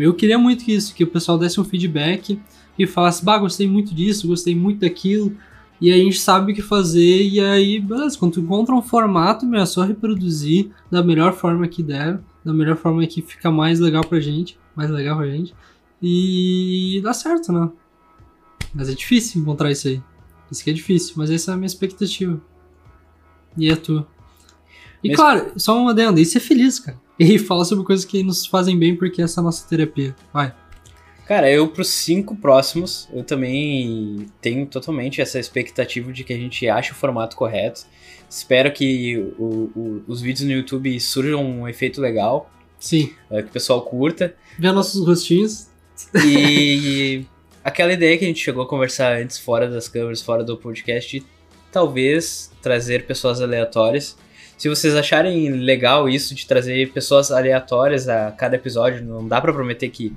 Eu queria muito que isso, que o pessoal desse um feedback e falasse, bah, gostei muito disso, gostei muito daquilo. E aí a gente sabe o que fazer, e aí, beleza, quando tu encontra um formato, meu, é só reproduzir da melhor forma que der, da melhor forma que fica mais legal pra gente, mais legal pra gente. E dá certo, né? Mas é difícil encontrar isso aí. Isso que é difícil, mas essa é a minha expectativa. E a tua. E Mas- claro, só uma adendo, e ser feliz, cara. E falar sobre coisas que nos fazem bem, porque essa é a nossa terapia. Vai. Cara, eu pros cinco próximos, eu também tenho totalmente essa expectativa de que a gente ache o formato correto. Espero que o- o- os vídeos no YouTube surjam um efeito legal, Sim. eh, que o pessoal curta. Ver nossos rostinhos. E aquela ideia que a gente chegou a conversar antes, fora das câmeras, fora do podcast, de talvez trazer pessoas aleatórias. Se vocês acharem legal isso de trazer pessoas aleatórias a cada episódio, não dá pra prometer que,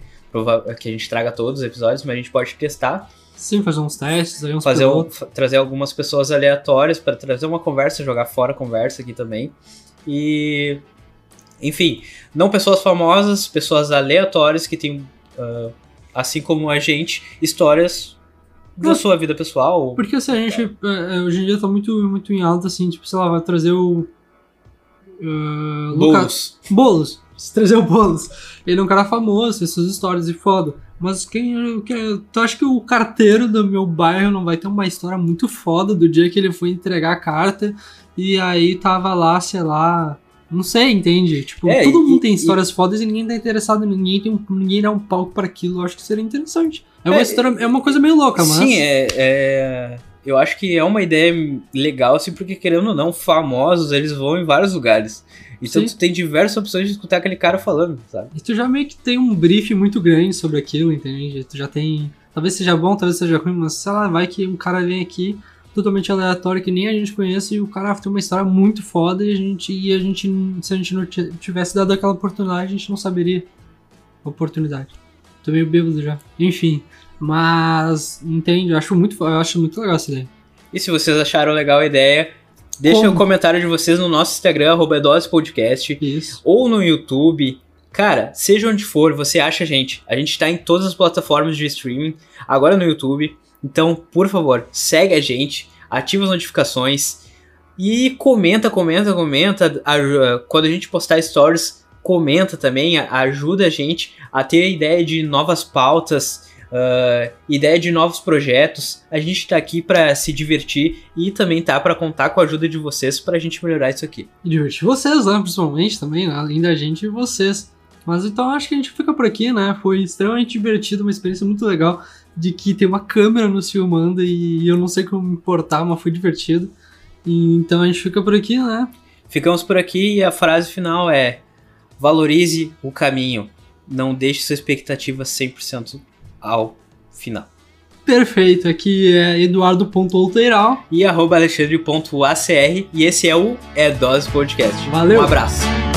que a gente traga todos os episódios, mas a gente pode testar, Sim, fazer uns testes uns fazer um- trazer algumas pessoas aleatórias para trazer uma conversa, jogar fora a conversa aqui também. E enfim, não pessoas famosas, pessoas aleatórias que têm, ah, assim como a gente, histórias da sua vida pessoal. Porque se a gente é, é, hoje em dia tá muito, muito em alta, assim, tipo, sei lá, vai trazer o. Uh, Bolos. Boulos. Se trazer o Boulos. Ele é um cara famoso, fez suas histórias e foda. Mas quem. quem tu acha que o carteiro do meu bairro não vai ter uma história muito foda do dia que ele foi entregar a carta e aí tava lá, sei lá. Não sei, entende? Tipo, É, todo e- mundo tem e- histórias fodas e ninguém tá interessado, ninguém, tem um, ninguém dá um palco para aquilo. Eu acho que seria interessante. É uma É, história, é uma coisa meio louca, mas. Sim, é, é- Eu acho que é uma ideia legal, assim, porque querendo ou não, famosos, eles vão em vários lugares. Então Sim. tu tem diversas opções de escutar aquele cara falando, sabe? E tu já meio que tem um brief muito grande sobre aquilo, entende? Tu já tem. Talvez seja bom, talvez seja ruim, mas sei lá, vai que um cara vem aqui totalmente aleatório que nem a gente conhece e o cara tem uma história muito foda e a gente, e a gente se a gente não ti- tivesse dado aquela oportunidade, a gente não saberia. Oportunidade. Tô meio bêbado já. Enfim, mas entende? Eu acho muito, eu acho muito legal essa ideia. E se vocês acharam legal a ideia, deixa Como? o comentário de vocês no nosso Instagram, arroba Dose Podcast. Isso. ou no YouTube. Cara, seja onde for, você acha a gente. A gente tá em todas as plataformas de streaming, agora no YouTube. Então, por favor, segue a gente, ativa as notificações e comenta, comenta, comenta. Aju- Quando a gente postar stories, comenta também, a- ajuda a gente a ter a ideia de novas pautas, uh, ideia de novos projetos. A gente tá aqui para se divertir e também tá para contar com a ajuda de vocês pra gente melhorar isso aqui. E divertir vocês, né? Principalmente também, né? além da gente e vocês. Mas então acho que a gente fica por aqui, né? Foi extremamente divertido, uma experiência muito legal de que tem uma câmera nos filmando e eu não sei como me importar, mas foi divertido. E, então a gente fica por aqui, né? Ficamos por aqui e a frase final é: valorize o caminho, não deixe sua expectativa 100% ao final. Perfeito, aqui é eduardo.outeiral e arroba alexandre.acr e esse é o É Dose Podcast. Valeu! Um abraço!